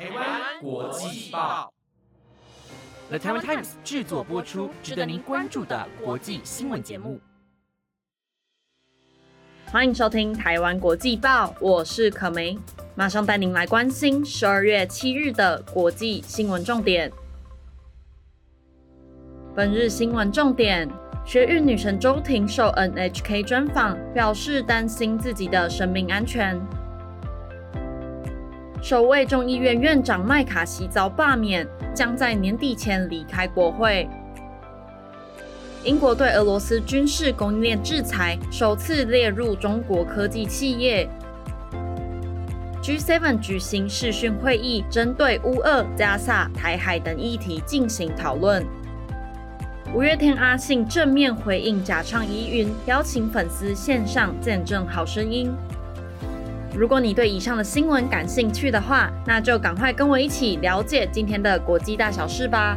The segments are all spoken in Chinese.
台湾国际报，The Taiwan Times 制作播出，值得您关注的国际新闻节目。欢迎收听台湾国际报，我是可梅，马上带您来关心十二月七日的国际新闻重点。本日新闻重点：学运女神周婷受 NHK 专访，表示担心自己的生命安全。首位众议院院长麦卡锡遭罢免，将在年底前离开国会。英国对俄罗斯军事供应链制裁首次列入中国科技企业。G7 举行视讯会议，针对乌俄、加萨、台海等议题进行讨论。五月天阿信正面回应假唱疑云，邀请粉丝线上见证好声音。如果你对以上的新闻感兴趣的话，那就赶快跟我一起了解今天的国际大小事吧。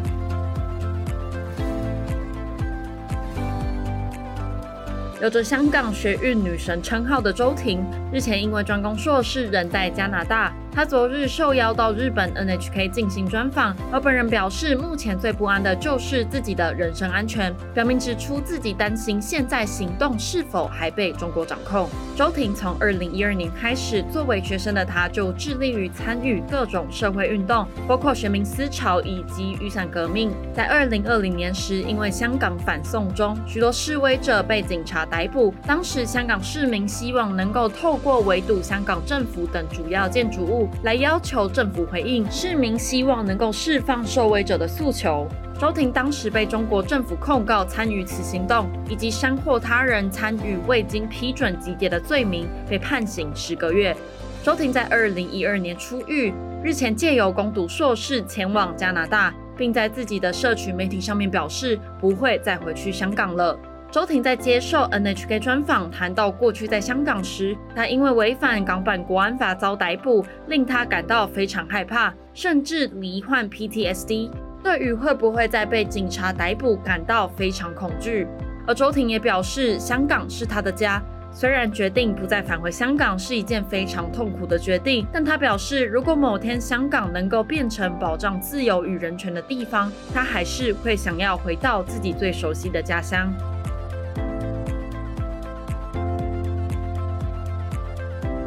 有着香港学运女神称号的周婷，日前因为专攻硕士，人在加拿大。他昨日受邀到日本 NHK 进行专访，而本人表示，目前最不安的就是自己的人身安全，表明指出自己担心现在行动是否还被中国掌控。周婷从二零一二年开始，作为学生的他就致力于参与各种社会运动，包括学民思潮以及雨伞革命。在二零二零年时，因为香港反送中，许多示威者被警察逮捕，当时香港市民希望能够透过围堵香港政府等主要建筑物。来要求政府回应市民希望能够释放受威者的诉求。周婷当时被中国政府控告参与此行动，以及煽惑他人参与未经批准集结的罪名，被判刑十个月。周婷在二零一二年出狱，日前借由攻读硕士前往加拿大，并在自己的社群媒体上面表示不会再回去香港了。周婷在接受 NHK 专访谈到过去在香港时，她因为违反港版国安法遭逮捕，令她感到非常害怕，甚至罹患 PTSD。对于会不会再被警察逮捕感到非常恐惧。而周婷也表示，香港是她的家。虽然决定不再返回香港是一件非常痛苦的决定，但她表示，如果某天香港能够变成保障自由与人权的地方，她还是会想要回到自己最熟悉的家乡。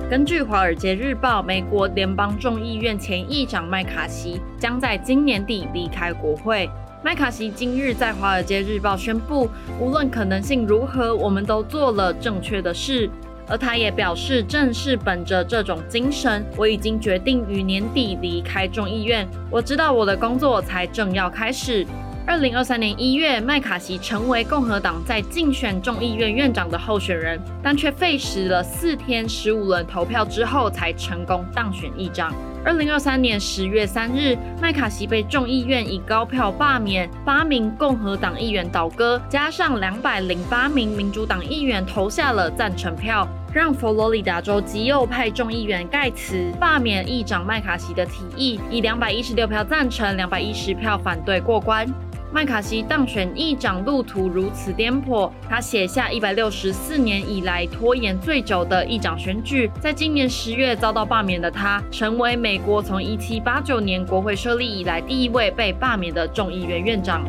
根据《华尔街日报》，美国联邦众议院前议长麦卡锡将在今年底离开国会。麦卡锡今日在《华尔街日报》宣布，无论可能性如何，我们都做了正确的事。而他也表示，正是本着这种精神，我已经决定于年底离开众议院。我知道我的工作才正要开始。二零二三年一月，麦卡锡成为共和党在竞选众议院院长的候选人，但却费时了四天十五轮投票之后才成功当选议长。二零二三年十月三日，麦卡锡被众议院以高票罢免，八名共和党议员倒戈，加上两百零八名民主党议员投下了赞成票，让佛罗里达州极右派众议员盖茨罢免议长麦卡锡的提议，以两百一十六票赞成、两百一十票反对过关。麦卡锡当选议长路途如此颠簸，他写下一百六十四年以来拖延最久的议长选举。在今年十月遭到罢免的他，成为美国从一七八九年国会设立以来第一位被罢免的众议院院长。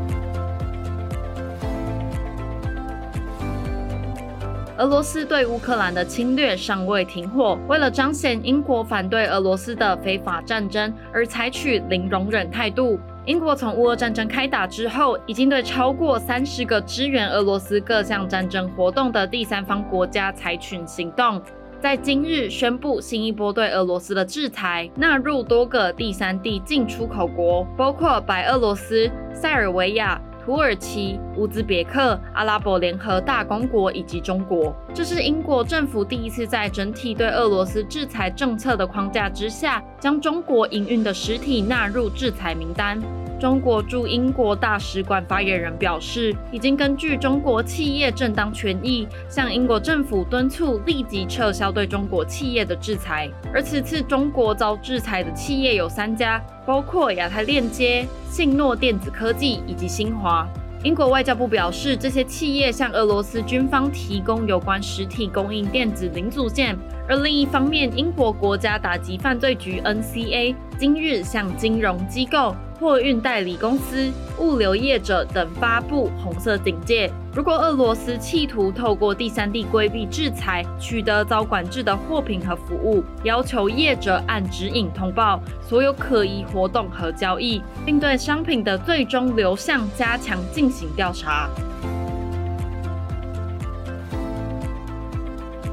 俄罗斯对乌克兰的侵略尚未停火，为了彰显英国反对俄罗斯的非法战争而采取零容忍态度。英国从乌俄战争开打之后，已经对超过三十个支援俄罗斯各项战争活动的第三方国家采取行动。在今日宣布新一波对俄罗斯的制裁，纳入多个第三地进出口国，包括白俄罗斯、塞尔维亚。土耳其、乌兹别克、阿拉伯联合大公国以及中国，这是英国政府第一次在整体对俄罗斯制裁政策的框架之下，将中国营运的实体纳入制裁名单。中国驻英国大使馆发言人表示，已经根据中国企业正当权益，向英国政府敦促立即撤销对中国企业的制裁。而此次中国遭制裁的企业有三家，包括亚太链接、信诺电子科技以及新华。英国外交部表示，这些企业向俄罗斯军方提供有关实体供应电子零组件。而另一方面，英国国家打击犯罪局 （NCA） 今日向金融机构、货运代理公司、物流业者等发布红色警戒。如果俄罗斯企图透过第三地规避制裁，取得遭管制的货品和服务，要求业者按指引通报所有可疑活动和交易，并对商品的最终流向加强进行调查。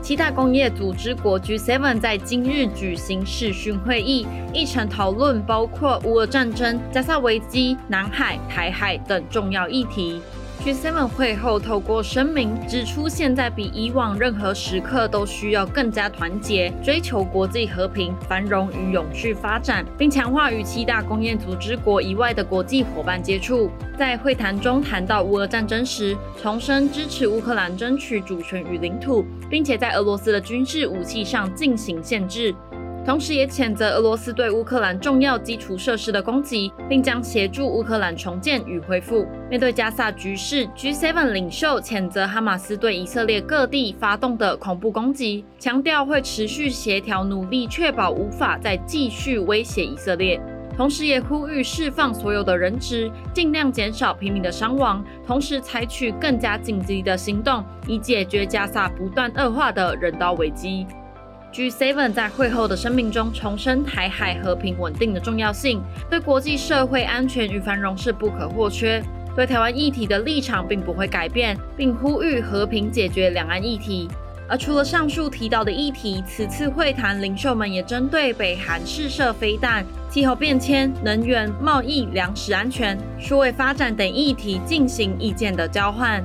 七大工业组织国 G7 在今日举行视讯会议，议程讨论包括乌俄战争、加萨危机、南海、台海等重要议题。G7 会后透过声明指出，现在比以往任何时刻都需要更加团结，追求国际和平、繁荣与永续发展，并强化与七大工业组织国以外的国际伙伴接触。在会谈中谈到乌俄战争时，重申支持乌克兰争取主权与领土，并且在俄罗斯的军事武器上进行限制。同时，也谴责俄罗斯对乌克兰重要基础设施的攻击，并将协助乌克兰重建与恢复。面对加萨局势，G7 领袖谴责哈马斯对以色列各地发动的恐怖攻击，强调会持续协调努力，确保无法再继续威胁以色列。同时，也呼吁释放所有的人质，尽量减少平民的伤亡，同时采取更加紧急的行动，以解决加萨不断恶化的人道危机。G7 在会后的声明中重申台海和平稳定的重要性，对国际社会安全与繁荣是不可或缺。对台湾议题的立场并不会改变，并呼吁和平解决两岸议题。而除了上述提到的议题，此次会谈领袖们也针对北韩试射飞弹、气候变迁、能源、贸易、粮食安全、数位发展等议题进行意见的交换。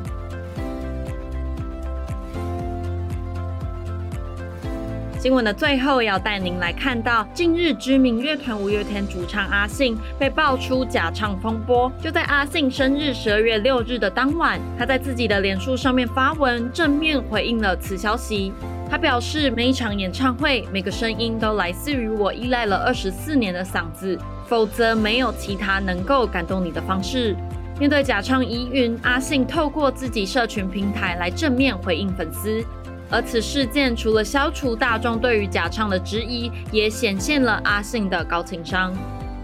新闻的最后，要带您来看到，近日知名乐团五月天主唱阿信被爆出假唱风波。就在阿信生日十二月六日的当晚，他在自己的脸书上面发文，正面回应了此消息。他表示，每一场演唱会，每个声音都来自于我依赖了二十四年的嗓子，否则没有其他能够感动你的方式。面对假唱疑云，阿信透过自己社群平台来正面回应粉丝。而此事件除了消除大众对于假唱的质疑，也显现了阿信的高情商。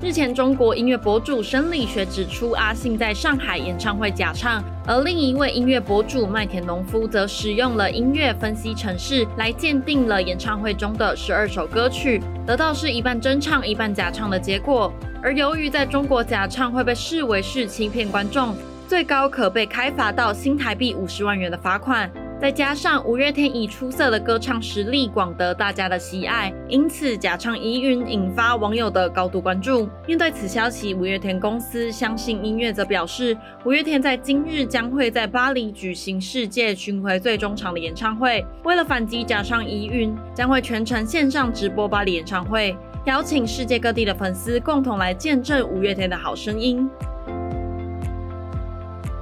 日前，中国音乐博主生理学指出阿信在上海演唱会假唱，而另一位音乐博主麦田农夫则使用了音乐分析程式来鉴定了演唱会中的十二首歌曲，得到是一半真唱一半假唱的结果。而由于在中国假唱会被视为是欺骗观众，最高可被开罚到新台币五十万元的罚款。再加上五月天以出色的歌唱实力广得大家的喜爱，因此假唱疑云引发网友的高度关注。面对此消息，五月天公司相信音乐则表示，五月天在今日将会在巴黎举行世界巡回最终场的演唱会。为了反击假唱疑云，将会全程线上直播巴黎演唱会，邀请世界各地的粉丝共同来见证五月天的好声音。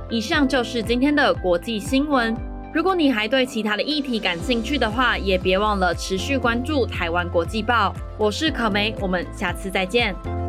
以上就是今天的国际新闻。如果你还对其他的议题感兴趣的话，也别忘了持续关注台湾国际报。我是可梅，我们下次再见。